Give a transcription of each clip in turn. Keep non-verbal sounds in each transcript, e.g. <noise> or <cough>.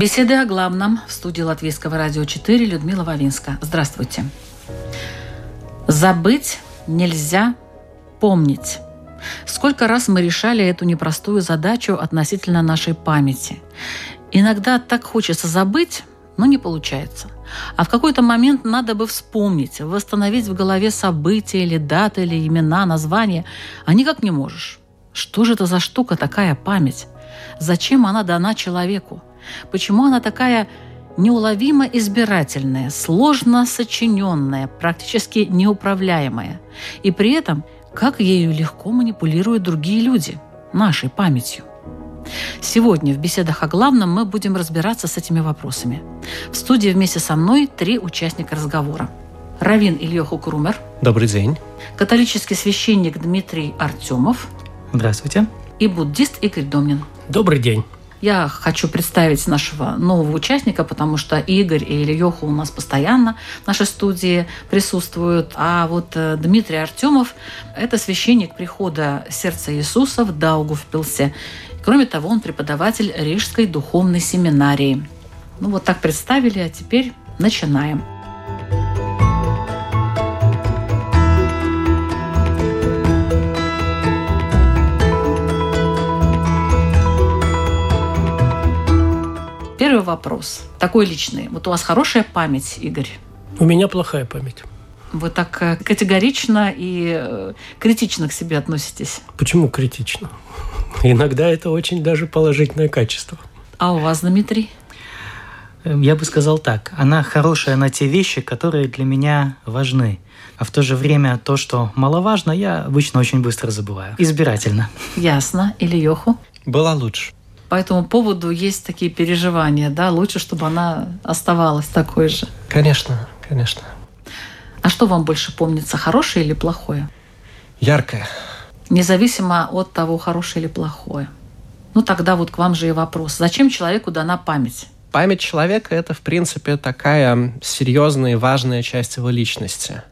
Беседы о главном в студии Латвийского радио 4 Людмила Вавинска. Здравствуйте. Забыть нельзя помнить. Сколько раз мы решали эту непростую задачу относительно нашей памяти. Иногда так хочется забыть, но не получается. А в какой-то момент надо бы вспомнить, восстановить в голове события или даты, или имена, названия, а никак не можешь. Что же это за штука такая память? Зачем она дана человеку? Почему она такая неуловимо избирательная, сложно сочиненная, практически неуправляемая? И при этом, как ею легко манипулируют другие люди нашей памятью? Сегодня в беседах о главном мы будем разбираться с этими вопросами. В студии вместе со мной три участника разговора. Равин Ильёху Крумер, Добрый день. католический священник Дмитрий Артемов Здравствуйте. и буддист Игорь Домнин. Добрый день. Я хочу представить нашего нового участника, потому что Игорь и Ильёха у нас постоянно в нашей студии присутствуют. А вот э, Дмитрий Артемов – это священник прихода Сердца Иисуса в Даугавпилсе. Кроме того, он преподаватель Рижской духовной семинарии. Ну вот так представили, а теперь начинаем. Первый вопрос, такой личный. Вот у вас хорошая память, Игорь? У меня плохая память. Вы так э, категорично и э, критично к себе относитесь. Почему критично? <laughs> Иногда это очень даже положительное качество. А у вас, Дмитрий? Эм, Я бы сказал так. Она хорошая на те вещи, которые для меня важны. А в то же время то, что маловажно, я обычно очень быстро забываю. Избирательно. Ясно. Или Йоху? Была лучше. По этому поводу есть такие переживания, да? Лучше, чтобы она оставалась такой же. Конечно, конечно. А что вам больше помнится, хорошее или плохое? Яркая. Независимо от того, хорошее или плохое. Ну тогда вот к вам же и вопрос. Зачем человеку дана память? Память человека – это, в принципе, такая серьезная и важная часть его личности.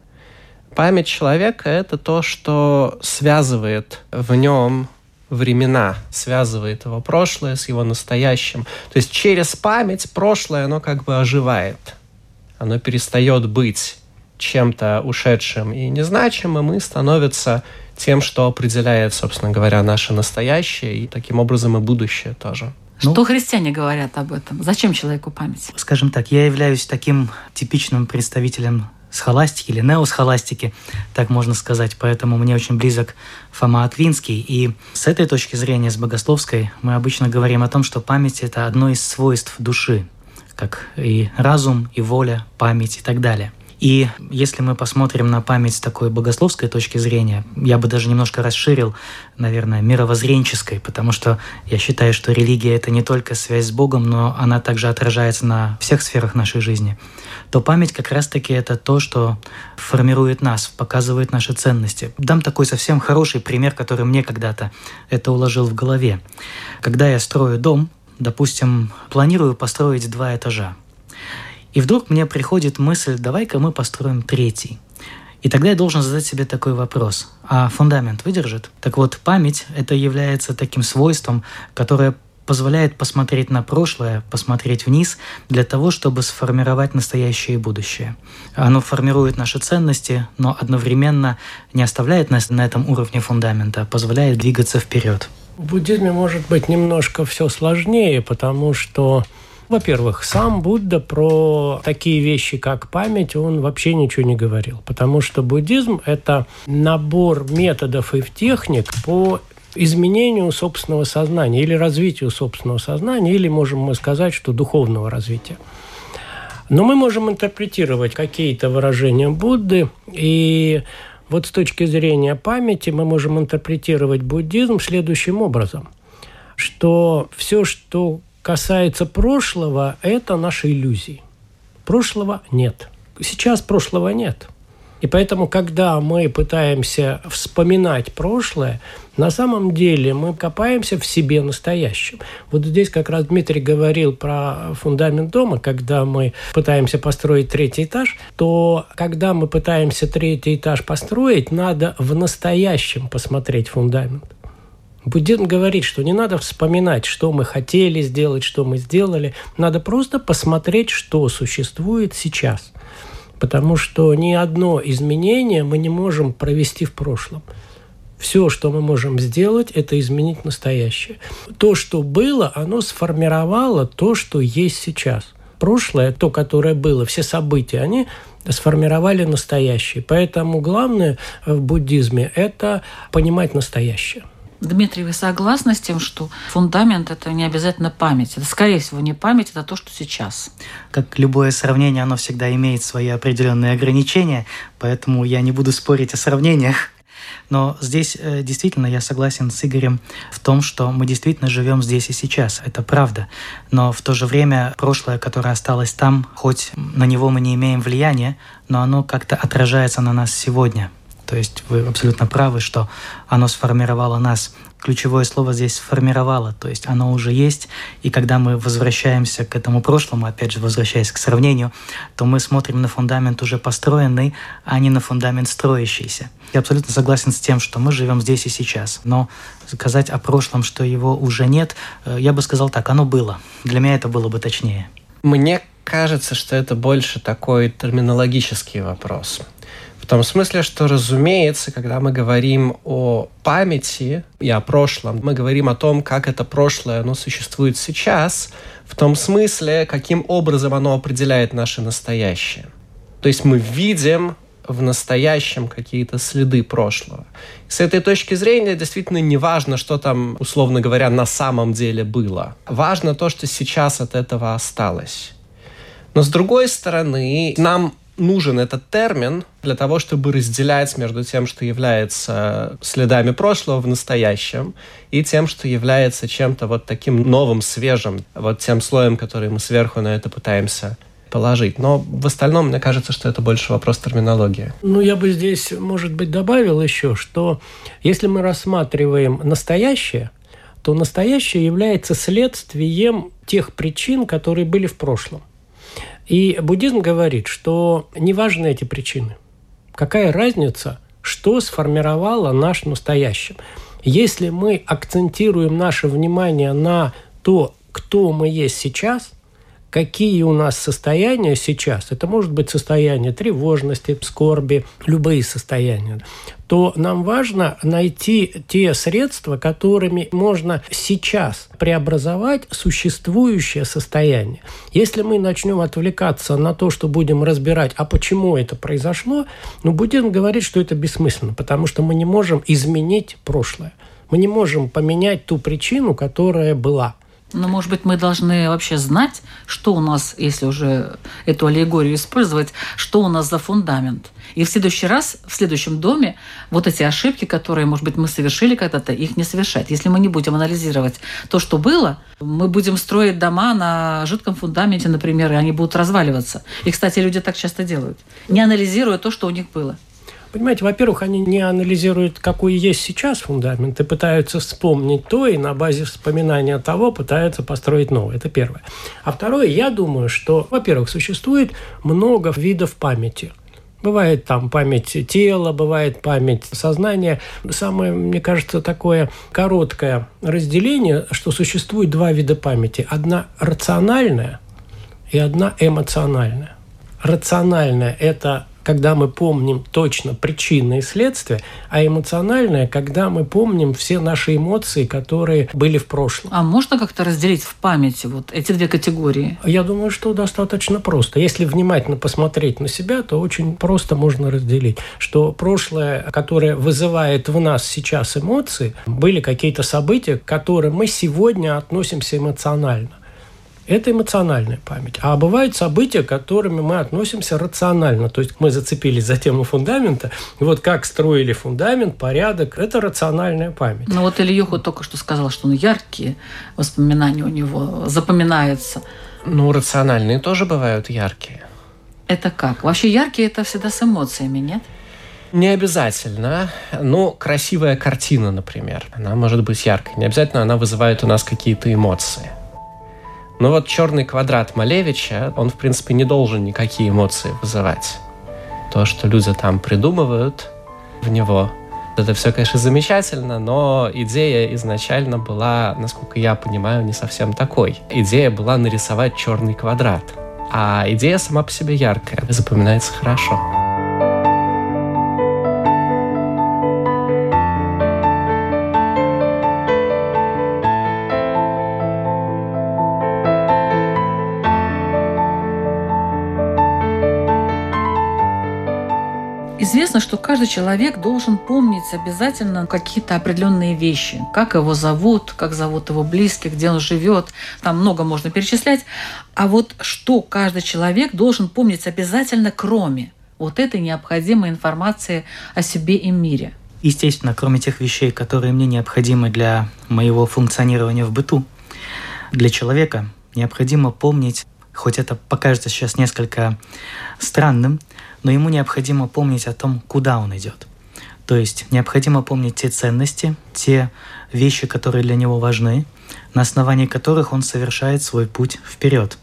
Память человека – это то, что связывает в нем времена, связывает его прошлое с его настоящим. То есть через память прошлое, оно как бы оживает. Оно перестает быть чем-то ушедшим и незначимым и становится тем, что определяет, собственно говоря, наше настоящее и таким образом и будущее тоже. Ну- Что христиане говорят об этом? Зачем человеку память? Скажем так, я являюсь таким типичным представителем схоластики или неосхоластики, так можно сказать, поэтому мне очень близок Фома Аквинский. И с этой точки зрения, с богословской, мы обычно говорим о том, что память – это одно из свойств души, как и разум, и воля, память и так далее. И если мы посмотрим на память с такой богословской точки зрения, я бы даже немножко расширил, наверное, мировоззренческой, потому что я считаю, что религия – это не только связь с Богом, но она также отражается на всех сферах нашей жизни, то память как раз-таки это то, что формирует нас, показывает наши ценности. Дам такой совсем хороший пример, который мне когда-то это уложил в голове. Когда я строю дом, допустим, планирую построить два этажа, и вдруг мне приходит мысль, давай-ка мы построим третий. И тогда я должен задать себе такой вопрос. А фундамент выдержит? Так вот, память – это является таким свойством, которое позволяет посмотреть на прошлое, посмотреть вниз для того, чтобы сформировать настоящее и будущее. Оно формирует наши ценности, но одновременно не оставляет нас на этом уровне фундамента, а позволяет двигаться вперед. В буддизме может быть немножко все сложнее, потому что во-первых, сам Будда про такие вещи, как память, он вообще ничего не говорил. Потому что буддизм – это набор методов и техник по изменению собственного сознания или развитию собственного сознания, или можем мы сказать, что духовного развития. Но мы можем интерпретировать какие-то выражения Будды, и вот с точки зрения памяти мы можем интерпретировать буддизм следующим образом, что все, что касается прошлого, это наши иллюзии. Прошлого нет. Сейчас прошлого нет. И поэтому, когда мы пытаемся вспоминать прошлое, на самом деле мы копаемся в себе настоящем. Вот здесь как раз Дмитрий говорил про фундамент дома, когда мы пытаемся построить третий этаж, то когда мы пытаемся третий этаж построить, надо в настоящем посмотреть фундамент. Буддизм говорит, что не надо вспоминать, что мы хотели сделать, что мы сделали. Надо просто посмотреть, что существует сейчас. Потому что ни одно изменение мы не можем провести в прошлом. Все, что мы можем сделать, это изменить настоящее. То, что было, оно сформировало то, что есть сейчас. Прошлое, то, которое было, все события, они сформировали настоящее. Поэтому главное в буддизме – это понимать настоящее. Дмитрий, вы согласны с тем, что фундамент – это не обязательно память? Это, скорее всего, не память, это то, что сейчас. Как любое сравнение, оно всегда имеет свои определенные ограничения, поэтому я не буду спорить о сравнениях. Но здесь э, действительно я согласен с Игорем в том, что мы действительно живем здесь и сейчас. Это правда. Но в то же время прошлое, которое осталось там, хоть на него мы не имеем влияния, но оно как-то отражается на нас сегодня. То есть вы абсолютно правы, что оно сформировало нас. Ключевое слово здесь «сформировало», то есть оно уже есть, и когда мы возвращаемся к этому прошлому, опять же, возвращаясь к сравнению, то мы смотрим на фундамент уже построенный, а не на фундамент строящийся. Я абсолютно согласен с тем, что мы живем здесь и сейчас, но сказать о прошлом, что его уже нет, э, я бы сказал так, оно было. Для меня это было бы точнее. Мне кажется, что это больше такой терминологический вопрос. В том смысле, что, разумеется, когда мы говорим о памяти и о прошлом, мы говорим о том, как это прошлое оно существует сейчас, в том смысле, каким образом оно определяет наше настоящее. То есть мы видим в настоящем какие-то следы прошлого. С этой точки зрения действительно не важно, что там, условно говоря, на самом деле было. Важно то, что сейчас от этого осталось. Но с другой стороны, нам нужен этот термин для того, чтобы разделять между тем, что является следами прошлого в настоящем, и тем, что является чем-то вот таким новым, свежим, вот тем слоем, который мы сверху на это пытаемся положить. Но в остальном, мне кажется, что это больше вопрос терминологии. Ну, я бы здесь, может быть, добавил еще, что если мы рассматриваем настоящее, то настоящее является следствием тех причин, которые были в прошлом. И буддизм говорит, что не важны эти причины. Какая разница, что сформировало наш настоящим? Если мы акцентируем наше внимание на то, кто мы есть сейчас – какие у нас состояния сейчас, это может быть состояние тревожности, скорби, любые состояния, то нам важно найти те средства, которыми можно сейчас преобразовать существующее состояние. Если мы начнем отвлекаться на то, что будем разбирать, а почему это произошло, ну, будем говорить, что это бессмысленно, потому что мы не можем изменить прошлое. Мы не можем поменять ту причину, которая была – но, может быть, мы должны вообще знать, что у нас, если уже эту аллегорию использовать, что у нас за фундамент. И в следующий раз, в следующем доме, вот эти ошибки, которые, может быть, мы совершили когда-то, их не совершать. Если мы не будем анализировать то, что было, мы будем строить дома на жидком фундаменте, например, и они будут разваливаться. И, кстати, люди так часто делают, не анализируя то, что у них было. Понимаете, во-первых, они не анализируют, какой есть сейчас фундамент, и пытаются вспомнить то, и на базе вспоминания того пытаются построить новое. Это первое. А второе, я думаю, что, во-первых, существует много видов памяти. Бывает там память тела, бывает память сознания. Самое, мне кажется, такое короткое разделение, что существует два вида памяти. Одна рациональная и одна эмоциональная. Рациональная – это когда мы помним точно причины и следствия, а эмоциональное, когда мы помним все наши эмоции, которые были в прошлом. А можно как-то разделить в памяти вот эти две категории? Я думаю, что достаточно просто. Если внимательно посмотреть на себя, то очень просто можно разделить, что прошлое, которое вызывает в нас сейчас эмоции, были какие-то события, к которым мы сегодня относимся эмоционально. Это эмоциональная память. А бывают события, к которым мы относимся рационально. То есть мы зацепились за тему фундамента. И вот как строили фундамент, порядок, это рациональная память. Ну вот Ильюху только что сказал, что ну, яркие воспоминания у него запоминаются. Ну, рациональные тоже бывают яркие. Это как? Вообще яркие это всегда с эмоциями, нет? Не обязательно. Ну, красивая картина, например, она может быть яркой. Не обязательно она вызывает у нас какие-то эмоции. Но вот черный квадрат Малевича, он, в принципе, не должен никакие эмоции вызывать. То, что люди там придумывают в него, это все, конечно, замечательно, но идея изначально была, насколько я понимаю, не совсем такой. Идея была нарисовать черный квадрат. А идея сама по себе яркая, запоминается хорошо. Известно, каждый человек должен помнить обязательно какие-то определенные вещи. Как его зовут, как зовут его близких, где он живет. Там много можно перечислять. А вот что каждый человек должен помнить обязательно, кроме вот этой необходимой информации о себе и мире. Естественно, кроме тех вещей, которые мне необходимы для моего функционирования в быту, для человека необходимо помнить, хоть это покажется сейчас несколько странным, но ему необходимо помнить о том, куда он идет. То есть необходимо помнить те ценности, те вещи, которые для него важны, на основании которых он совершает свой путь вперед.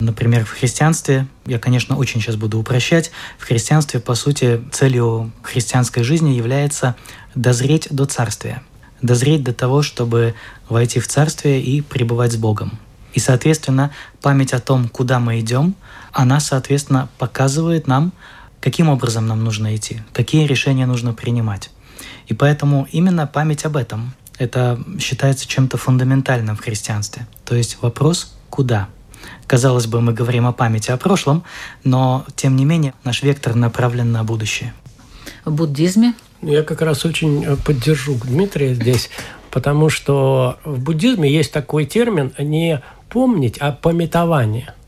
Например, в христианстве, я, конечно, очень сейчас буду упрощать, в христианстве, по сути, целью христианской жизни является дозреть до царствия. Дозреть до того, чтобы войти в царствие и пребывать с Богом. И, соответственно, память о том, куда мы идем, она, соответственно, показывает нам, каким образом нам нужно идти, какие решения нужно принимать. И поэтому именно память об этом, это считается чем-то фундаментальным в христианстве. То есть вопрос «куда?». Казалось бы, мы говорим о памяти о прошлом, но, тем не менее, наш вектор направлен на будущее. В буддизме? Я как раз очень э, поддержу Дмитрия здесь, потому что в буддизме есть такой термин не помнить, а пометование –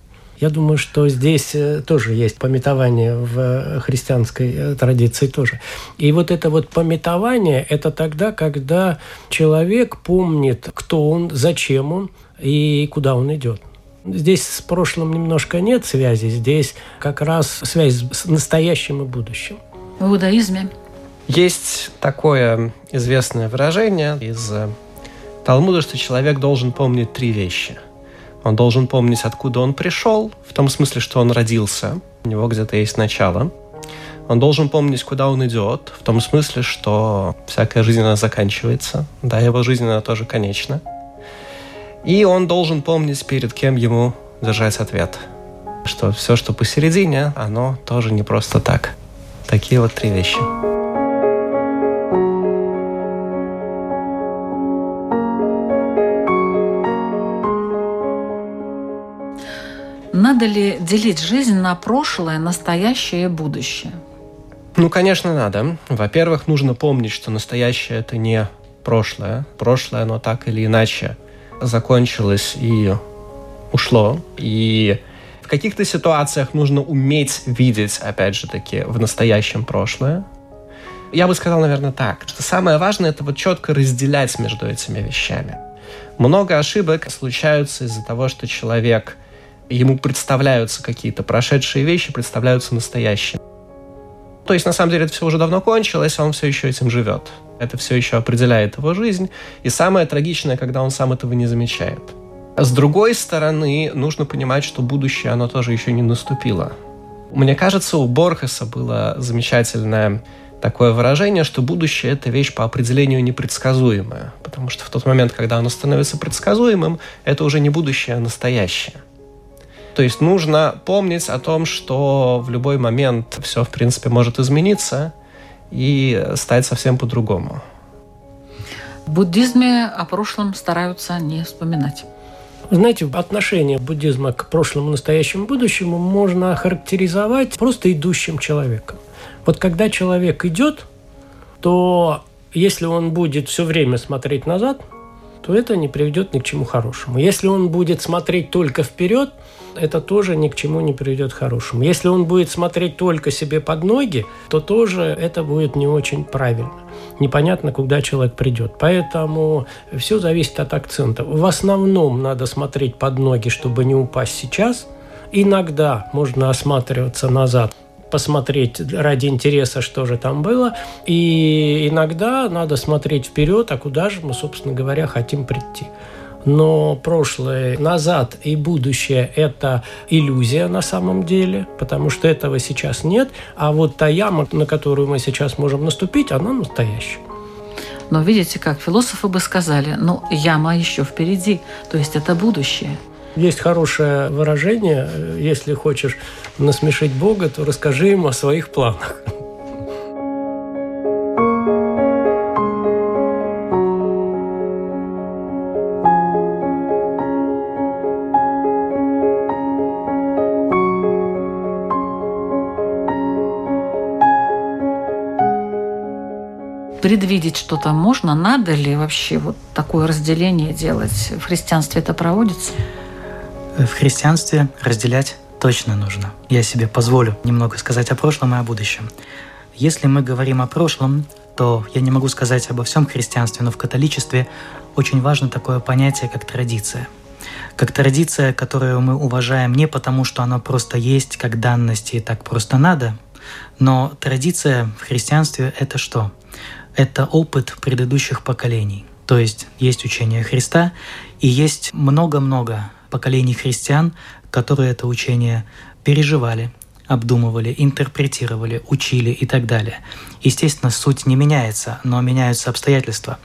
я думаю, что здесь э, тоже есть пометование в э, христианской э, традиции тоже. И вот это вот пометование – это тогда, когда человек помнит, кто он, зачем он и куда он идет. Здесь с прошлым немножко нет связи, здесь как раз связь с настоящим и будущим. В иудаизме есть такое известное выражение из Талмуда, что человек должен помнить три вещи – он должен помнить, откуда он пришел, в том смысле, что он родился, у него где-то есть начало. Он должен помнить, куда он идет, в том смысле, что всякая жизнь, она заканчивается. Да, его жизнь, она тоже конечна. И он должен помнить, перед кем ему держать ответ. Что все, что посередине, оно тоже не просто так. Такие вот три вещи. Надо ли делить жизнь на прошлое, настоящее и будущее? Ну, конечно, надо. Во-первых, нужно помнить, что настоящее – это не прошлое. Прошлое, оно так или иначе закончилось и ушло. И в каких-то ситуациях нужно уметь видеть, опять же таки, в настоящем прошлое. Я бы сказал, наверное, так, что самое важное – это вот четко разделять между этими вещами. Много ошибок случаются из-за того, что человек ему представляются какие-то прошедшие вещи, представляются настоящими. То есть, на самом деле, это все уже давно кончилось, а он все еще этим живет. Это все еще определяет его жизнь. И самое трагичное, когда он сам этого не замечает. С другой стороны, нужно понимать, что будущее, оно тоже еще не наступило. Мне кажется, у Борхеса было замечательное такое выражение, что будущее – это вещь по определению непредсказуемая. Потому что в тот момент, когда оно становится предсказуемым, это уже не будущее, а настоящее. То есть нужно помнить о том, что в любой момент все, в принципе, может измениться и стать совсем по-другому. В буддизме о прошлом стараются не вспоминать. Знаете, отношение буддизма к прошлому, настоящему, будущему можно охарактеризовать просто идущим человеком. Вот когда человек идет, то если он будет все время смотреть назад, то это не приведет ни к чему хорошему. Если он будет смотреть только вперед, это тоже ни к чему не приведет хорошему. Если он будет смотреть только себе под ноги, то тоже это будет не очень правильно. Непонятно, куда человек придет. Поэтому все зависит от акцента. В основном надо смотреть под ноги, чтобы не упасть сейчас. Иногда можно осматриваться назад посмотреть ради интереса, что же там было. И иногда надо смотреть вперед, а куда же мы, собственно говоря, хотим прийти. Но прошлое назад и будущее – это иллюзия на самом деле, потому что этого сейчас нет. А вот та яма, на которую мы сейчас можем наступить, она настоящая. Но видите, как философы бы сказали, ну, яма еще впереди, то есть это будущее. Есть хорошее выражение, если хочешь насмешить Бога, то расскажи ему о своих планах. Предвидеть что-то можно? Надо ли вообще вот такое разделение делать? В христианстве это проводится? В христианстве разделять точно нужно. Я себе позволю немного сказать о прошлом и о будущем. Если мы говорим о прошлом, то я не могу сказать обо всем христианстве, но в католичестве очень важно такое понятие, как традиция. Как традиция, которую мы уважаем не потому, что она просто есть, как данность и так просто надо, но традиция в христианстве – это что? Это опыт предыдущих поколений. То есть есть учение Христа и есть много-много поколений христиан, которые это учение переживали, обдумывали, интерпретировали, учили и так далее. Естественно, суть не меняется, но меняются обстоятельства.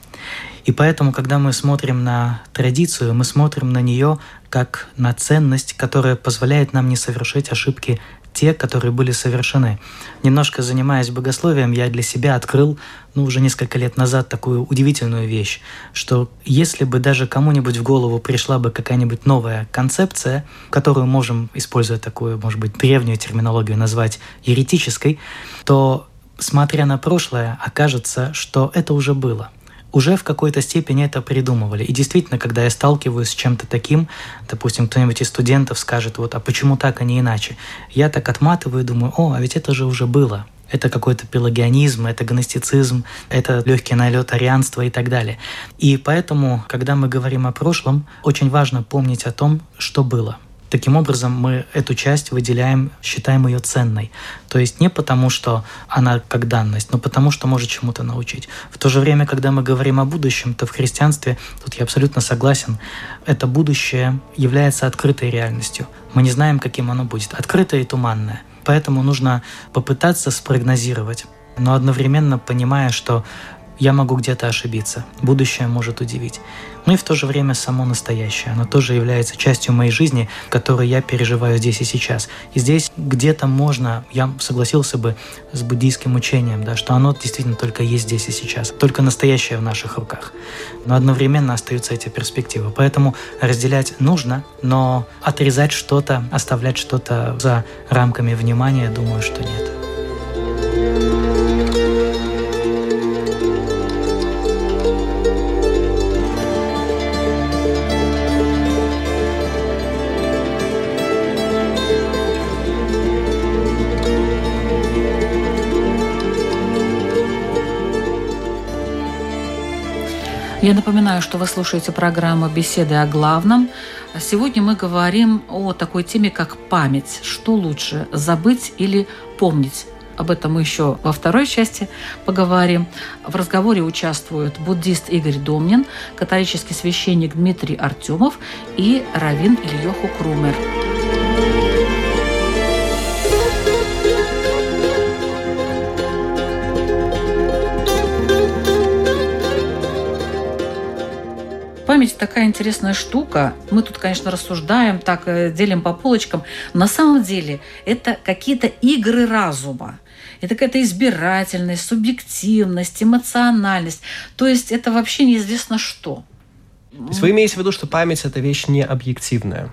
И поэтому, когда мы смотрим на традицию, мы смотрим на нее как на ценность, которая позволяет нам не совершить ошибки те, которые были совершены. Немножко занимаясь богословием, я для себя открыл, ну, уже несколько лет назад такую удивительную вещь, что если бы даже кому-нибудь в голову пришла бы какая-нибудь новая концепция, которую можем, используя такую, может быть, древнюю терминологию, назвать еретической, то, смотря на прошлое, окажется, что это уже было – уже в какой-то степени это придумывали. И действительно, когда я сталкиваюсь с чем-то таким, допустим, кто-нибудь из студентов скажет, вот, а почему так, а не иначе? Я так отматываю и думаю, о, а ведь это же уже было. Это какой-то пелагианизм, это гностицизм, это легкий налет арианства и так далее. И поэтому, когда мы говорим о прошлом, очень важно помнить о том, что было – Таким образом, мы эту часть выделяем, считаем ее ценной. То есть не потому, что она как данность, но потому, что может чему-то научить. В то же время, когда мы говорим о будущем, то в христианстве, тут я абсолютно согласен, это будущее является открытой реальностью. Мы не знаем, каким оно будет. Открытое и туманное. Поэтому нужно попытаться спрогнозировать но одновременно понимая, что я могу где-то ошибиться, будущее может удивить. Ну и в то же время само настоящее, оно тоже является частью моей жизни, которую я переживаю здесь и сейчас. И здесь где-то можно, я согласился бы с буддийским учением, да, что оно действительно только есть здесь и сейчас, только настоящее в наших руках. Но одновременно остаются эти перспективы. Поэтому разделять нужно, но отрезать что-то, оставлять что-то за рамками внимания, думаю, что нет. Я напоминаю, что вы слушаете программу «Беседы о главном». Сегодня мы говорим о такой теме, как память. Что лучше, забыть или помнить? Об этом мы еще во второй части поговорим. В разговоре участвуют буддист Игорь Домнин, католический священник Дмитрий Артемов и раввин Ильёху Крумер. Память такая интересная штука. Мы тут, конечно, рассуждаем, так э, делим по полочкам. На самом деле это какие-то игры разума. Это какая-то избирательность, субъективность, эмоциональность. То есть это вообще неизвестно что. То есть вы имеете в виду, что память – это вещь не объективная?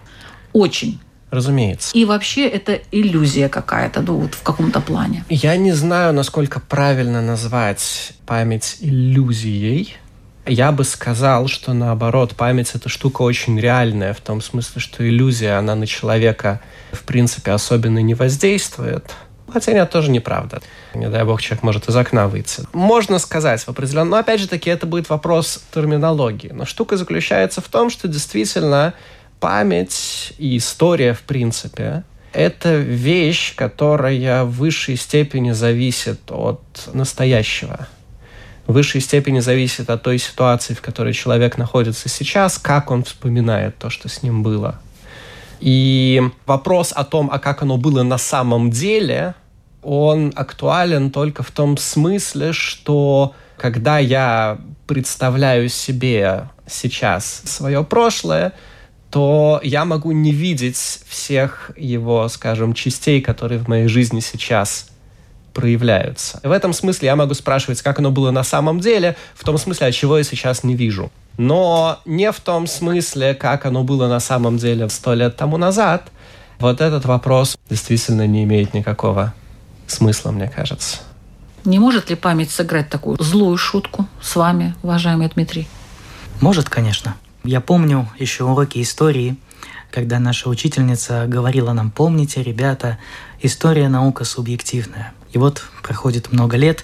Очень. Разумеется. И вообще это иллюзия какая-то, ну вот в каком-то плане. Я не знаю, насколько правильно назвать память иллюзией, Я бы сказал, что наоборот, память это штука очень реальная, в том смысле, что иллюзия, она на человека в принципе особенно не воздействует. Хотя нет, тоже неправда. Не дай бог, человек может из окна выйти. Можно сказать в определенном... Но опять же таки, это будет вопрос терминологии. Но штука заключается в том, что действительно память и история, в принципе, это вещь, которая в высшей степени зависит от настоящего. В высшей степени зависит от той ситуации, в которой человек находится сейчас, как он вспоминает то, что с ним было. И вопрос о том, а как оно было на самом деле, он актуален только в том смысле, что когда я представляю себе сейчас свое прошлое, то я могу не видеть всех его, скажем, частей, которые в моей жизни сейчас проявляются. В этом смысле я могу спрашивать, как оно было на самом деле, в том смысле, а чего я сейчас не вижу. Но не в том смысле, как оно было на самом деле сто лет тому назад. Вот этот вопрос действительно не имеет никакого смысла, мне кажется. Не может ли память сыграть такую злую шутку с вами, уважаемый Дмитрий? Может, конечно. Я помню еще уроки истории, когда наша учительница говорила нам, помните, ребята, история наука субъективная. И вот проходит много лет,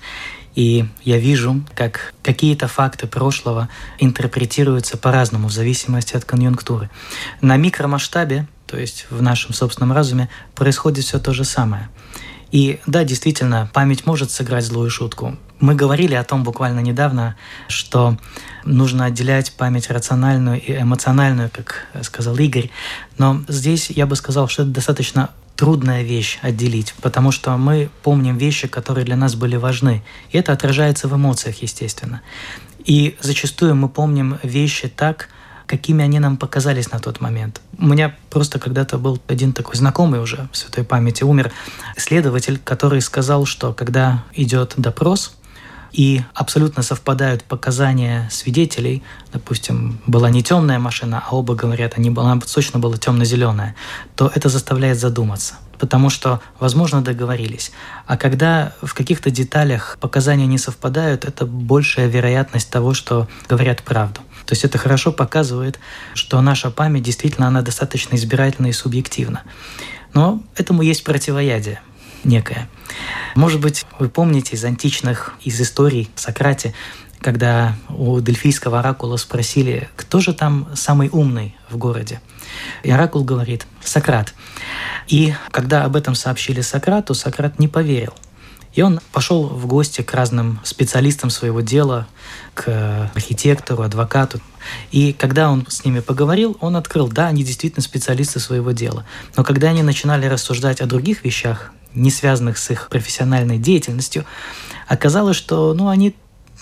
и я вижу, как какие-то факты прошлого интерпретируются по-разному в зависимости от конъюнктуры. На микромасштабе, то есть в нашем собственном разуме, происходит все то же самое. И да, действительно, память может сыграть злую шутку. Мы говорили о том буквально недавно, что нужно отделять память рациональную и эмоциональную, как сказал Игорь. Но здесь я бы сказал, что это достаточно трудная вещь отделить, потому что мы помним вещи, которые для нас были важны. И это отражается в эмоциях, естественно. И зачастую мы помним вещи так, какими они нам показались на тот момент. У меня просто когда-то был один такой знакомый уже в святой памяти, умер следователь, который сказал, что когда идет допрос, и абсолютно совпадают показания свидетелей. Допустим, была не темная машина, а оба говорят, они, она точно была темно-зеленая, то это заставляет задуматься потому что, возможно, договорились. А когда в каких-то деталях показания не совпадают, это большая вероятность того, что говорят правду. То есть это хорошо показывает, что наша память действительно она достаточно избирательна и субъективна. Но этому есть противоядие некое. Может быть, вы помните из античных, из историй Сократе, когда у дельфийского оракула спросили, кто же там самый умный в городе. И оракул говорит «Сократ». И когда об этом сообщили Сократу, Сократ не поверил. И он пошел в гости к разным специалистам своего дела, к архитектору, адвокату. И когда он с ними поговорил, он открыл, да, они действительно специалисты своего дела. Но когда они начинали рассуждать о других вещах, не связанных с их профессиональной деятельностью, оказалось, что ну, они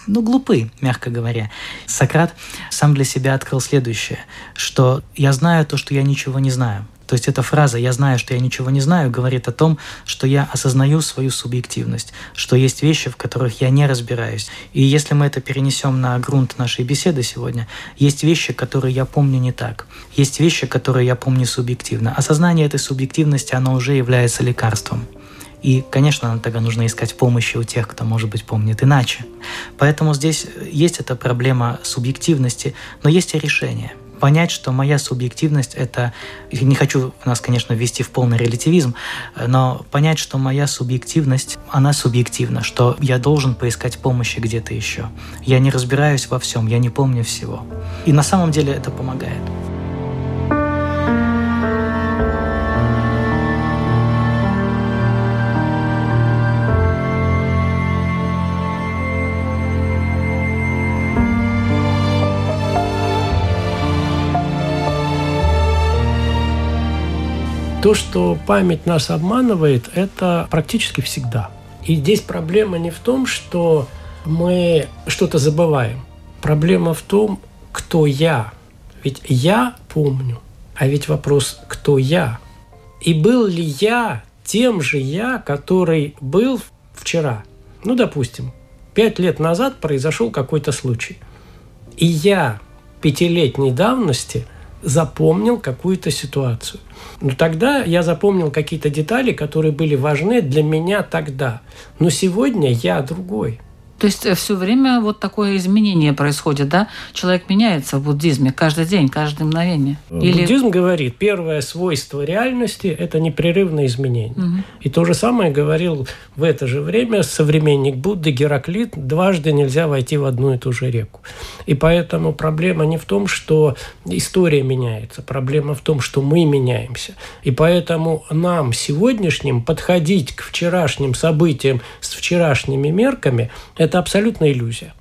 ну, глупы, мягко говоря. Сократ сам для себя открыл следующее, что «я знаю то, что я ничего не знаю». То есть эта фраза «я знаю, что я ничего не знаю» говорит о том, что я осознаю свою субъективность, что есть вещи, в которых я не разбираюсь. И если мы это перенесем на грунт нашей беседы сегодня, есть вещи, которые я помню не так. Есть вещи, которые я помню субъективно. Осознание этой субъективности, оно уже является лекарством. И, конечно, тогда нужно искать помощи у тех, кто, может быть, помнит иначе. Поэтому здесь есть эта проблема субъективности, но есть и решение. Понять, что моя субъективность – это… Не хочу нас, конечно, ввести в полный релятивизм, но понять, что моя субъективность, она субъективна, что я должен поискать помощи где-то еще. Я не разбираюсь во всем, я не помню всего. И на самом деле это помогает. То, что память нас обманывает, это практически всегда. И здесь проблема не в том, что мы что-то забываем. Проблема в том, кто я. Ведь я помню. А ведь вопрос, кто я? И был ли я тем же я, который был вчера? Ну, допустим, пять лет назад произошел какой-то случай. И я пятилетней давности запомнил какую-то ситуацию. Но тогда я запомнил какие-то детали, которые были важны для меня тогда. Но сегодня я другой. То есть все время вот такое изменение происходит, да? Человек меняется в буддизме каждый день, каждое мгновение. Или... Буддизм говорит, первое свойство реальности – это непрерывное изменение. Угу. И то же самое говорил в это же время современник Будды Гераклит, дважды нельзя войти в одну и ту же реку. И поэтому проблема не в том, что история меняется, проблема в том, что мы меняемся. И поэтому нам сегодняшним подходить к вчерашним событиям с вчерашними мерками – это абсолютная иллюзия.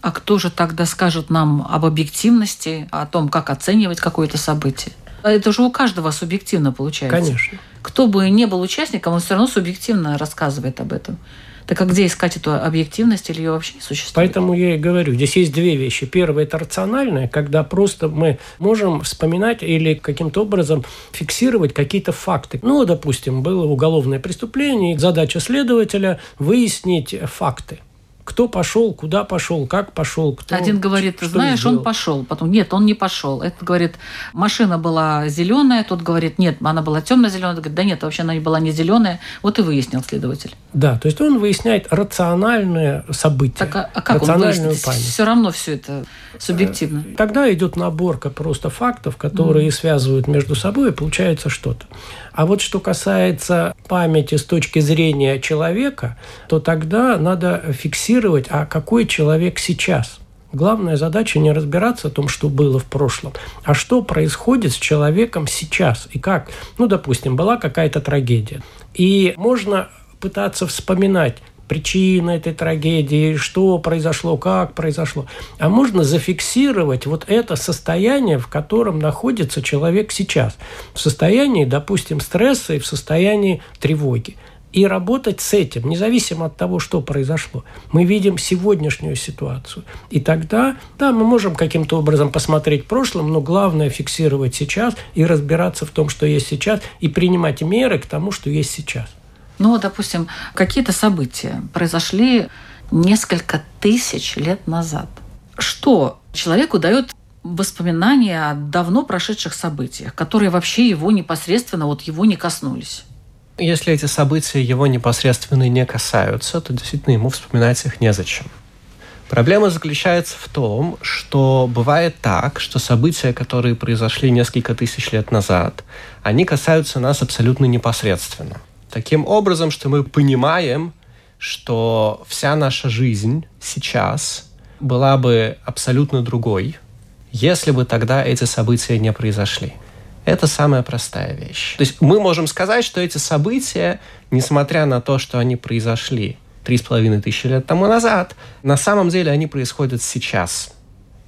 А кто же тогда скажет нам об объективности, о том, как оценивать какое-то событие? Это же у каждого субъективно получается. Конечно. Кто бы не был участником, он все равно субъективно рассказывает об этом. Так а где искать эту объективность или ее вообще не существует? Поэтому я и говорю, здесь есть две вещи. Первое – это рациональное, когда просто мы можем вспоминать или каким-то образом фиксировать какие-то факты. Ну, допустим, было уголовное преступление, и задача следователя – выяснить факты кто пошел, куда пошел, как пошел, кто. Один говорит, знаешь, сделал. он пошел, потом нет, он не пошел. Этот говорит, машина была зеленая, тот говорит, нет, она была темно-зеленая, говорит, да нет, вообще она не была не зеленая. Вот и выяснил следователь. Да, то есть он выясняет рациональное событие. Так, а, а как он выяснит? Память. Все равно все это субъективно. Э, тогда идет наборка просто фактов, которые mm. связывают между собой, и получается что-то. А вот что касается памяти с точки зрения человека, то тогда надо фиксировать, а какой человек сейчас. Главная задача не разбираться о том, что было в прошлом, а что происходит с человеком сейчас и как. Ну, допустим, была какая-то трагедия. И можно пытаться вспоминать, причина этой трагедии, что произошло, как произошло. А можно зафиксировать вот это состояние, в котором находится человек сейчас. В состоянии, допустим, стресса и в состоянии тревоги. И работать с этим, независимо от того, что произошло. Мы видим сегодняшнюю ситуацию. И тогда, да, мы можем каким-то образом посмотреть в прошлом, но главное фиксировать сейчас и разбираться в том, что есть сейчас, и принимать меры к тому, что есть сейчас. Ну, допустим, какие-то события произошли несколько тысяч лет назад. Что человеку дает воспоминания о давно прошедших событиях, которые вообще его непосредственно вот его не коснулись? Если эти события его непосредственно не касаются, то действительно ему вспоминать их незачем. Проблема заключается в том, что бывает так, что события, которые произошли несколько тысяч лет назад, они касаются нас абсолютно непосредственно таким образом, что мы понимаем, что вся наша жизнь сейчас была бы абсолютно другой, если бы тогда эти события не произошли. Это самая простая вещь. То есть мы можем сказать, что эти события, несмотря на то, что они произошли три с половиной тысячи лет тому назад, на самом деле они происходят сейчас.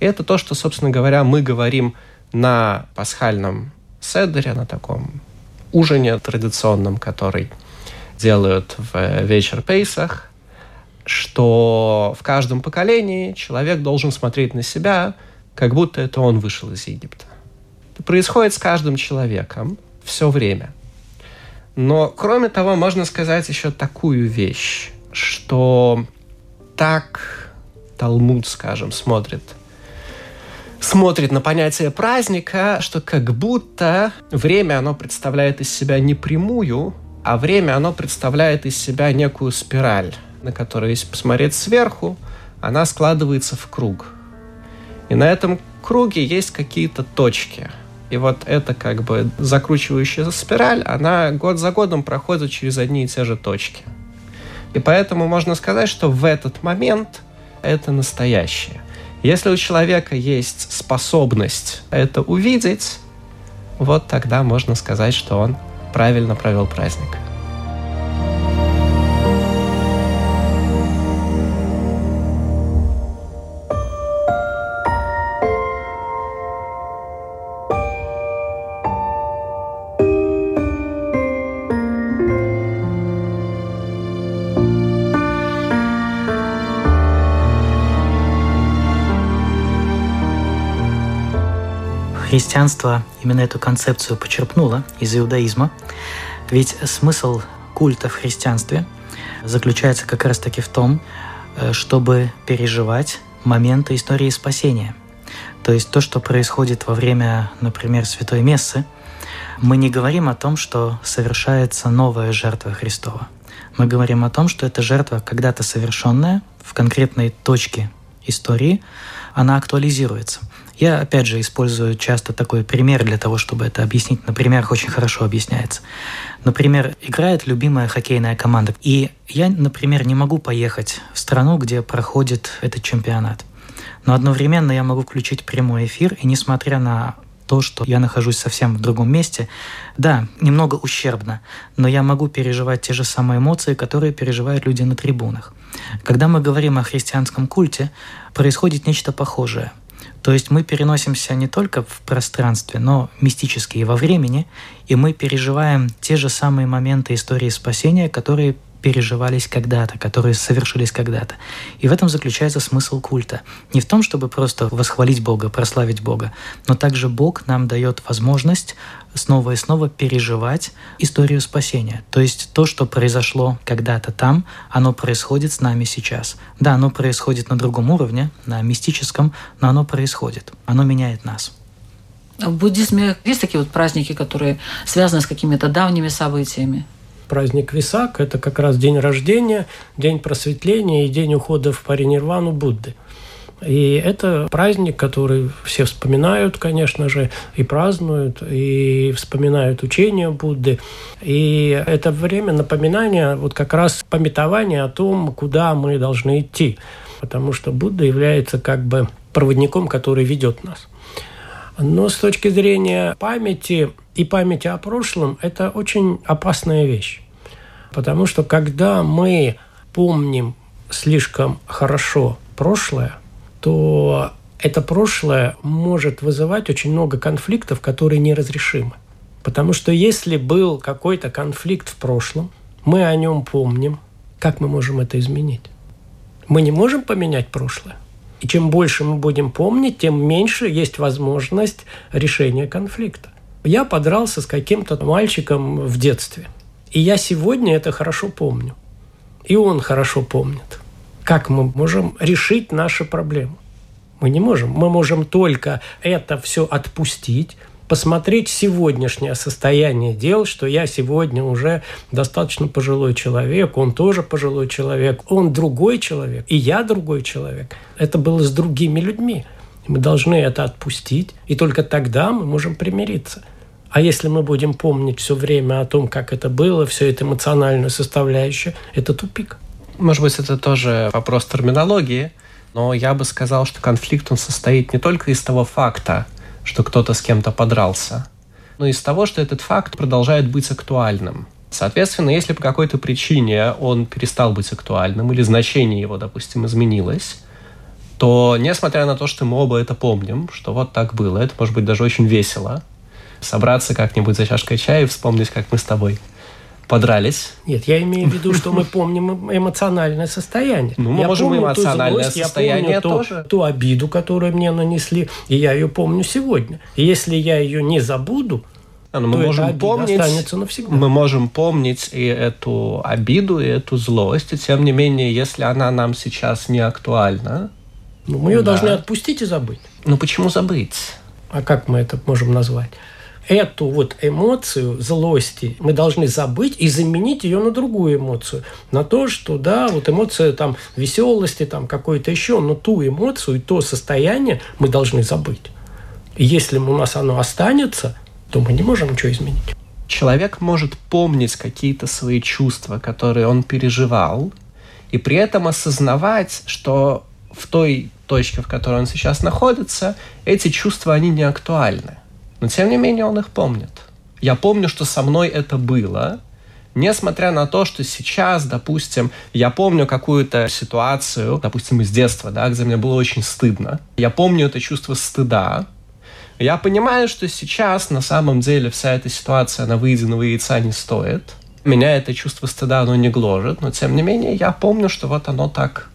И это то, что, собственно говоря, мы говорим на пасхальном седере, на таком ужине традиционном, который делают в вечер Пейсах, что в каждом поколении человек должен смотреть на себя, как будто это он вышел из Египта. Происходит с каждым человеком все время. Но, кроме того, можно сказать еще такую вещь, что так Талмуд, скажем, смотрит смотрит на понятие праздника, что как будто время, оно представляет из себя не прямую, а время, оно представляет из себя некую спираль, на которую, если посмотреть сверху, она складывается в круг. И на этом круге есть какие-то точки. И вот эта как бы закручивающаяся спираль, она год за годом проходит через одни и те же точки. И поэтому можно сказать, что в этот момент это настоящее. Если у человека есть способность это увидеть, вот тогда можно сказать, что он правильно провел праздник. Христианство именно эту концепцию почерпнуло из иудаизма, ведь смысл культа в христианстве заключается как раз-таки в том, э, чтобы переживать моменты истории спасения. То есть то, что происходит во время, например, Святой Мессы, мы не говорим о том, что совершается новая жертва Христова. Мы говорим о том, что эта жертва когда-то совершенная в конкретной точке истории, она актуализируется. Я, опять же, использую часто такой пример для того, чтобы это объяснить. На примерах очень хорошо объясняется. Например, играет любимая хоккейная команда. И я, например, не могу поехать в страну, где проходит этот чемпионат. Но одновременно я могу включить прямой эфир, и несмотря на то, что я нахожусь совсем в другом месте, да, немного ущербно, но я могу переживать те же самые эмоции, которые переживают люди на трибунах. Когда мы говорим о христианском культе, происходит нечто похожее. То есть мы переносимся не только в пространстве, но мистически и во времени, и мы переживаем те же самые моменты истории спасения, которые переживались когда-то, которые совершились когда-то. И в этом заключается смысл культа. Не в том, чтобы просто восхвалить Бога, прославить Бога, но также Бог нам дает возможность снова и снова переживать историю спасения. То есть то, что произошло когда-то там, оно происходит с нами сейчас. Да, оно происходит на другом уровне, на мистическом, но оно происходит. Оно меняет нас. В буддизме есть такие вот праздники, которые связаны с какими-то давними событиями? Праздник Висак – это как раз день рождения, день просветления и день ухода в паринирвану Будды. И это праздник, который все вспоминают, конечно же, и празднуют, и вспоминают учение Будды. И это время напоминания, вот как раз пометования о том, куда мы должны идти. Потому что Будда является как бы проводником, который ведет нас. Но с точки зрения памяти и памяти о прошлом – это очень опасная вещь. Потому что когда мы помним слишком хорошо прошлое, то это прошлое может вызывать очень много конфликтов, которые неразрешимы. Потому что если был какой-то конфликт в прошлом, мы о нем помним, как мы можем это изменить? Мы не можем поменять прошлое. И чем больше мы будем помнить, тем меньше есть возможность решения конфликта. Я подрался с каким-то мальчиком в детстве. И я сегодня это хорошо помню. И он хорошо помнит. Как мы можем решить наши проблемы? Мы не можем. Мы можем только это все отпустить, посмотреть сегодняшнее состояние дел, что я сегодня уже достаточно пожилой человек, он тоже пожилой человек, он другой человек, и я другой человек. Это было с другими людьми. Мы должны это отпустить, и только тогда мы можем примириться. А если мы будем помнить все время о том, как это было, все это эмоциональную составляющую, это тупик. Может быть, это тоже вопрос терминологии, но я бы сказал, что конфликт он состоит не только из того факта, что кто-то с кем-то подрался, но из того, что этот факт продолжает быть актуальным. Соответственно, если по какой-то причине он перестал быть актуальным или значение его, допустим, изменилось, то, несмотря на то, что мы оба это помним, что вот так было, это может быть даже очень весело, собраться как-нибудь за чашкой чая и вспомнить, как мы с тобой подрались. Нет, я имею в виду, что мы помним эмоциональное состояние. Ну, мы я можем помню эмоциональное ту злость, состояние я помню тоже. Ту, ту обиду, которую мне нанесли, и я ее помню сегодня. И если я ее не забуду, А, ну, мы то можем эта обида помнить, останется навсегда. мы можем помнить и эту обиду, и эту злость, и тем не менее, если она нам сейчас не актуальна, Ну, мы ее Да. должны отпустить и забыть. ну почему забыть? А как мы это можем назвать? Эту вот эмоцию злости мы должны забыть и заменить ее на другую эмоцию. На то, что, да, вот эмоция там веселости, там какой-то еще, но ту эмоцию и то состояние мы должны забыть. И если у нас оно останется, то мы не можем ничего изменить. Человек может помнить какие-то свои чувства, которые он переживал, и при этом осознавать, что в той точке, в которой он сейчас находится, эти чувства, они не актуальны. Но тем не менее он их помнит. Я помню, что со мной это было, несмотря на то, что сейчас, допустим, я помню какую-то ситуацию, допустим, из детства, да, где мне было очень стыдно. Я помню это чувство стыда, я понимаю, что сейчас на самом деле вся эта ситуация на выеденного яйца не стоит. Меня это чувство стыда, оно не гложет, но тем не менее я помню, что вот оно так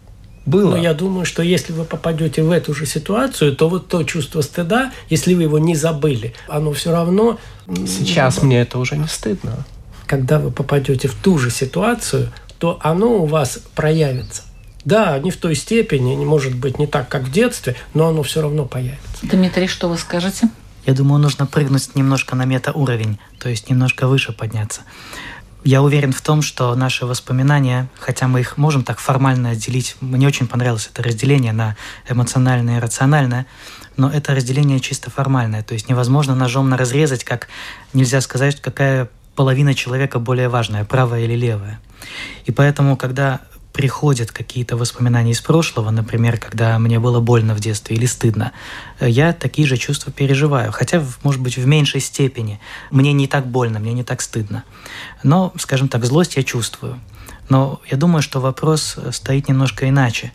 было. Но я думаю, что если вы попадете в эту же ситуацию, то вот то чувство стыда, если вы его не забыли, оно все равно... Сейчас мне это уже не стыдно. когда вы попадете в ту же ситуацию, то оно у вас проявится. Да, не в той степени, не может быть не так, как в детстве, но оно все равно появится. Дмитрий, что вы скажете? Я думаю, нужно прыгнуть немножко на метауровень, то есть немножко выше подняться. Я уверен в том, что наши воспоминания, хотя мы их можем так формально отделить, мне очень понравилось это разделение на эмоциональное и рациональное, но это разделение чисто формальное, то есть невозможно ножом на разрезать, как нельзя сказать, какая половина человека более важная, правая или левая. И поэтому, когда приходят какие-то воспоминания из прошлого, например, когда мне было больно в детстве или стыдно, я такие же чувства переживаю, хотя, может быть, в меньшей степени. Мне не так больно, мне не так стыдно. Но, скажем так, злость я чувствую. Но я думаю, что вопрос стоит немножко иначе.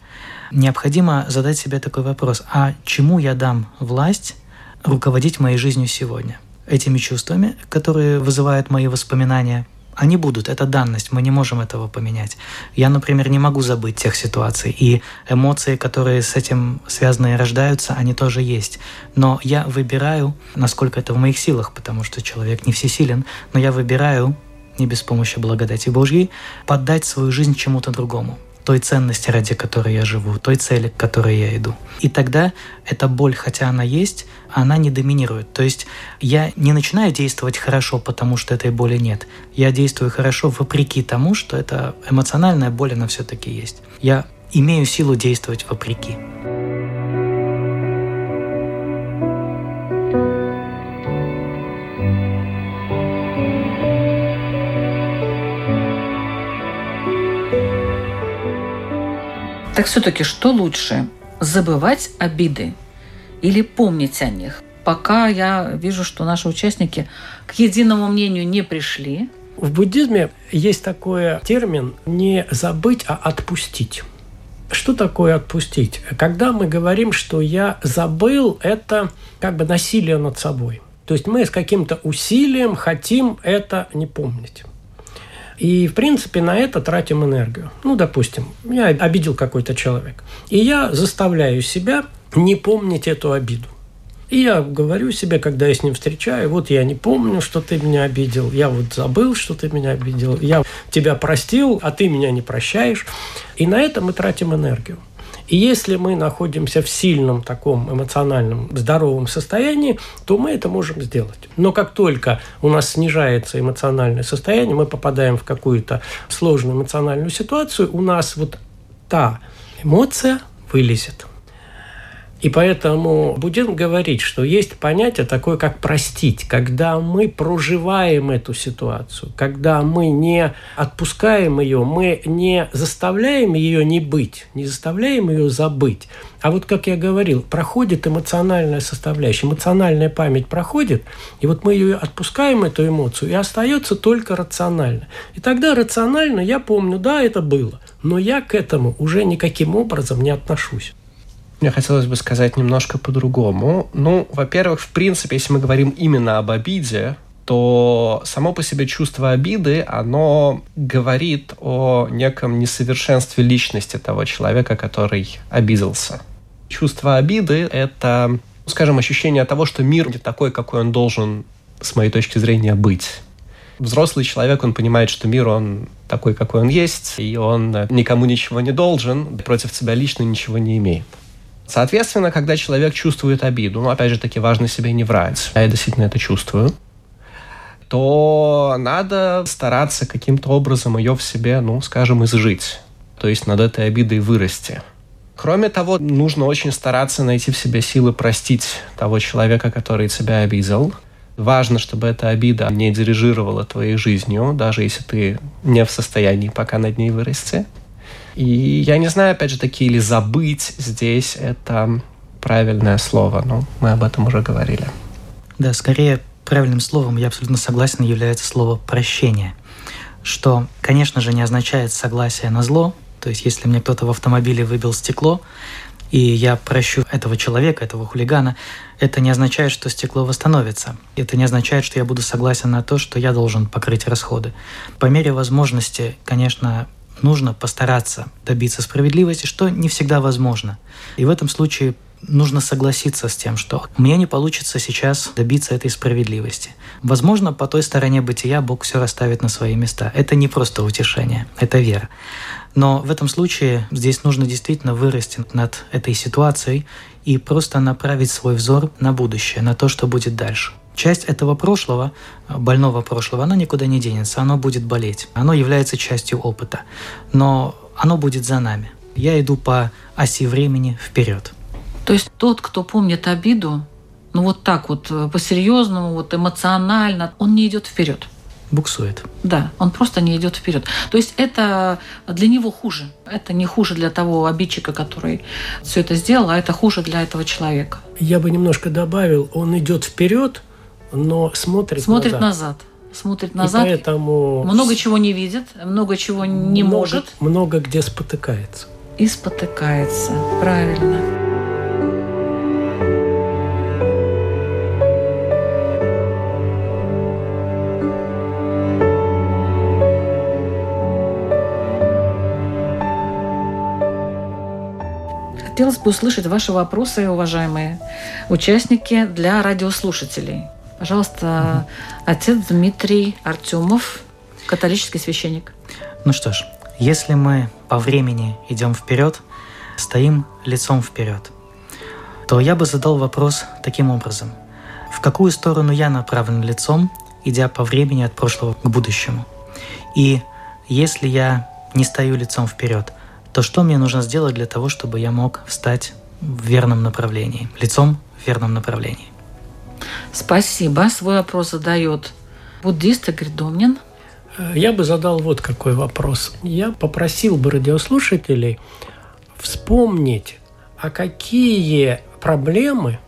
Необходимо задать себе такой вопрос, а чему я дам власть руководить моей жизнью сегодня? Этими чувствами, которые вызывают мои воспоминания, они будут, это данность, мы не можем этого поменять. Я, например, не могу забыть тех ситуаций, и эмоции, которые с этим связаны и рождаются, они тоже есть. Но я выбираю, насколько это в моих силах, потому что человек не всесилен, но я выбираю, не без помощи благодати Божьей, поддать свою жизнь чему-то другому той ценности, ради которой я живу, той цели, к которой я иду. И тогда эта боль, хотя она есть, она не доминирует. То есть я не начинаю действовать хорошо, потому что этой боли нет. Я действую хорошо вопреки тому, что эта эмоциональная боль, она все-таки есть. Я имею силу действовать вопреки. Так все-таки что лучше? Забывать обиды или помнить о них? Пока я вижу, что наши участники к единому мнению не пришли. В буддизме есть такой термин не забыть, а отпустить. Что такое отпустить? Когда мы говорим, что я забыл, это как бы насилие над собой. То есть мы с каким-то усилием хотим это не помнить. И, в принципе, на это тратим энергию. Ну, допустим, я обидел какой-то человек. И я заставляю себя не помнить эту обиду. И я говорю себе, когда я с ним встречаю, вот я не помню, что ты меня обидел, я вот забыл, что ты меня обидел, я тебя простил, а ты меня не прощаешь. И на это мы тратим энергию. И если мы находимся в сильном таком эмоциональном здоровом состоянии, то мы это можем сделать. Но как только у нас снижается эмоциональное состояние, мы попадаем в какую-то сложную эмоциональную ситуацию, у нас вот та эмоция вылезет. И поэтому будем говорить, что есть понятие такое, как простить, когда мы проживаем эту ситуацию, когда мы не отпускаем ее, мы не заставляем ее не быть, не заставляем ее забыть. А вот, как я говорил, проходит эмоциональная составляющая, эмоциональная память проходит, и вот мы ее отпускаем, эту эмоцию, и остается только рационально. И тогда рационально я помню, да, это было, но я к этому уже никаким образом не отношусь. Мне хотелось бы сказать немножко по-другому. Ну, во-первых, в принципе, если мы говорим именно об обиде, то само по себе чувство обиды, оно говорит о неком несовершенстве личности того человека, который обиделся. Чувство обиды — это, скажем, ощущение того, что мир не такой, какой он должен, с моей точки зрения, быть. Взрослый человек, он понимает, что мир, он такой, какой он есть, и он никому ничего не должен, против себя лично ничего не имеет. Соответственно, когда человек чувствует обиду, ну, опять же таки, важно себе не врать, я действительно это чувствую, то надо стараться каким-то образом ее в себе, ну, скажем, изжить. То есть над этой обидой вырасти. Кроме того, нужно очень стараться найти в себе силы простить того человека, который тебя обидел. Важно, чтобы эта обида не дирижировала твоей жизнью, даже если ты не в состоянии пока над ней вырасти. И я не знаю, опять же таки, или забыть здесь это правильное слово, но мы об этом уже говорили. Да, скорее правильным словом, я абсолютно согласен, является слово «прощение», что, конечно же, не означает согласие на зло, то есть если мне кто-то в автомобиле выбил стекло, и я прощу этого человека, этого хулигана, это не означает, что стекло восстановится. Это не означает, что я буду согласен на то, что я должен покрыть расходы. По мере возможности, конечно, нужно постараться добиться справедливости, что не всегда возможно. И в этом случае нужно согласиться с тем, что мне не получится сейчас добиться этой справедливости. Возможно, по той стороне бытия Бог все расставит на свои места. Это не просто утешение, это вера. Но в этом случае здесь нужно действительно вырасти над этой ситуацией и просто направить свой взор на будущее, на то, что будет дальше. Часть этого прошлого, больного прошлого, оно никуда не денется, оно будет болеть. Оно является частью опыта. Но оно будет за нами. Я иду по оси времени вперед. То есть тот, кто помнит обиду, ну вот так вот э, по-серьезному, вот эмоционально, он не идет вперед. Буксует. Да, он просто не идет вперед. То есть это для него хуже. Это не хуже для того обидчика, который все это сделал, а это хуже для этого человека. Я бы немножко добавил, он идет вперед, но смотрит, Смотрит назад. назад. Смотрит назад. И поэтому Много чего не видит, много чего не много- может. Много где спотыкается. И спотыкается. Правильно. Хотелось бы услышать ваши вопросы, уважаемые участники, для радиослушателей. Пожалуйста, отец Дмитрий Артемов, католический священник. Ну что ж, если мы по времени идем вперед, стоим лицом вперед, то я бы задал вопрос таким образом. В какую сторону я направлен лицом, идя по времени от прошлого к будущему? И если я не стою лицом вперед, то что мне нужно сделать для того, чтобы я мог встать в верном направлении, лицом в верном направлении? Спасибо. Свой вопрос задает буддист Игорь Домнин. Э, Я бы задал вот какой вопрос. Я попросил бы радиослушателей вспомнить, а какие проблемы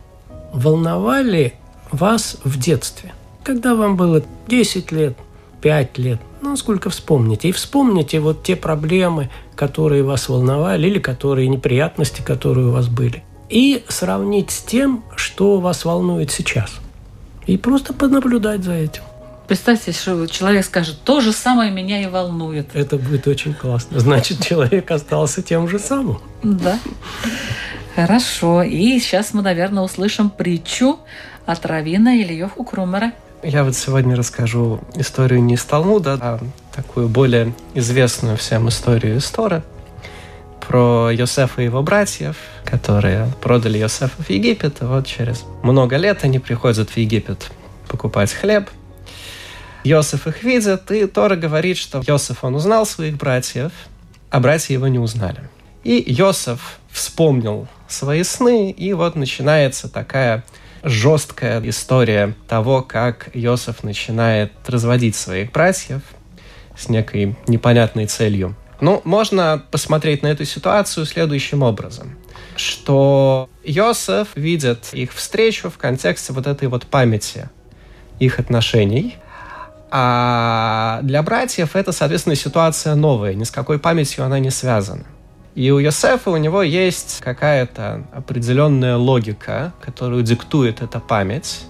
волновали вас в детстве, когда вам было 10 лет, 5 лет, ну, сколько вспомните. И вспомните вот те проблемы, которые вас волновали, или которые неприятности, которые у вас были. И сравнить с тем, что вас волнует сейчас. И просто понаблюдать за этим. Представьте, что человек скажет, то же самое меня и волнует. Это будет очень классно. Значит, человек остался тем же самым. Да. Хорошо. И сейчас мы, наверное, услышим притчу от Равина Ильёху Крумера. Я вот сегодня расскажу историю не из Талмуда, а такую более известную всем историю из Торы про Йосефа и его братьев, которые продали Йосефа в Египет, и вот через много лет они приходят в Египет покупать хлеб. Йосеф их видит, и Тора говорит, что Йосеф, он узнал своих братьев, а братья его не узнали. И Йосеф вспомнил свои сны, и вот начинается такая жесткая история того, как Йосеф начинает разводить своих братьев с некой непонятной целью. Ну, можно посмотреть на эту ситуацию следующим образом, что Йосеф видит их встречу в контексте вот этой вот памяти их отношений, а для братьев это, соответственно, ситуация новая, ни с какой памятью она не связана. И у Йосефа у него есть какая-то определенная логика, которую диктует эта память.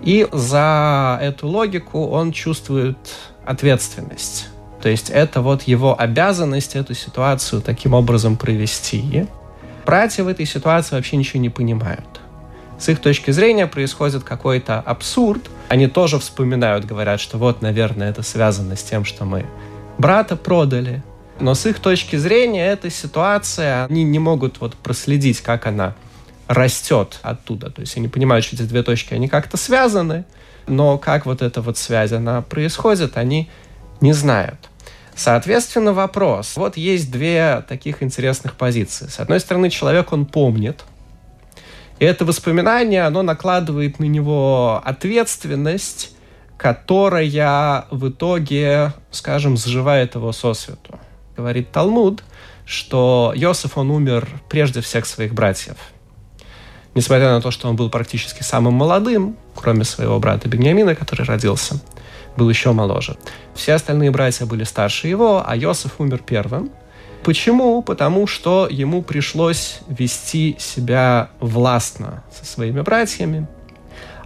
И за эту логику он чувствует ответственность. То есть это вот его обязанность эту ситуацию таким образом провести. Братья в этой ситуации вообще ничего не понимают. С их точки зрения происходит какой-то абсурд. Они тоже вспоминают, говорят, что вот, наверное, это связано с тем, что мы брата продали. Но с их точки зрения эта ситуация, они не могут вот проследить, как она растет оттуда. То есть они понимают, что эти две точки, они как-то связаны, но как вот эта вот связь, она происходит, они не знают. Соответственно, вопрос. Вот есть две таких интересных позиции. С одной стороны, человек, он помнит, и это воспоминание, оно накладывает на него ответственность, которая в итоге, скажем, сживает его сосвету. Говорит Талмуд, что Йосиф, он умер прежде всех своих братьев. Несмотря на то, что он был практически самым молодым, кроме своего брата Беньямина, который родился, был еще моложе. Все остальные братья были старше его, а Йосиф умер первым. Почему? Потому что ему пришлось вести себя властно со своими братьями.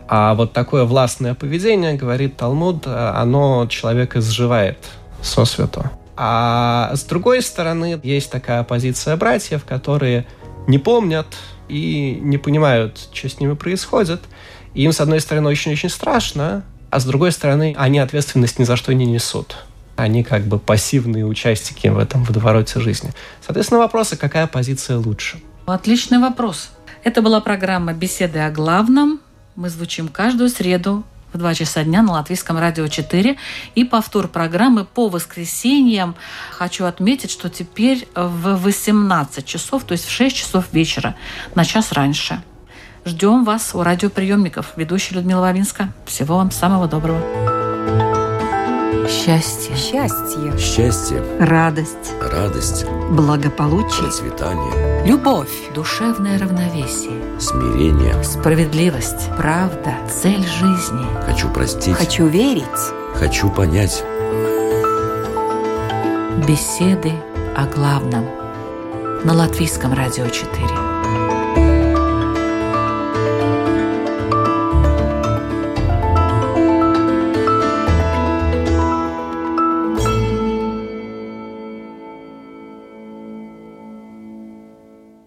А вот такое властное поведение, говорит Талмуд, оно человека сживает со свету. А с другой стороны, есть такая позиция братьев, которые не помнят и не понимают, что с ними происходит. И им, с одной стороны, очень-очень страшно, а с другой стороны, они ответственность ни за что не несут. Они как бы пассивные участники в этом водовороте жизни. Соответственно, вопрос, а какая позиция лучше? Отличный вопрос. Это была программа «Беседы о главном». мы звучим каждую среду в 2 часа дня на Латвийском радио 4. И повтор программы по воскресеньям. Хочу отметить, что теперь в 18 часов, то есть в 6 часов вечера, на час раньше. Ждем вас у радиоприемников. Ведущая Людмила Вавинска. Всего вам самого доброго. Счастье. Счастье. Счастье, Радость. радость, Благополучие. процветание, Любовь. Душевное равновесие. смирение. Справедливость. Правда. Цель жизни. Хочу простить, Хочу верить. хочу понять. Беседы о главном. На Латвийском радио 4.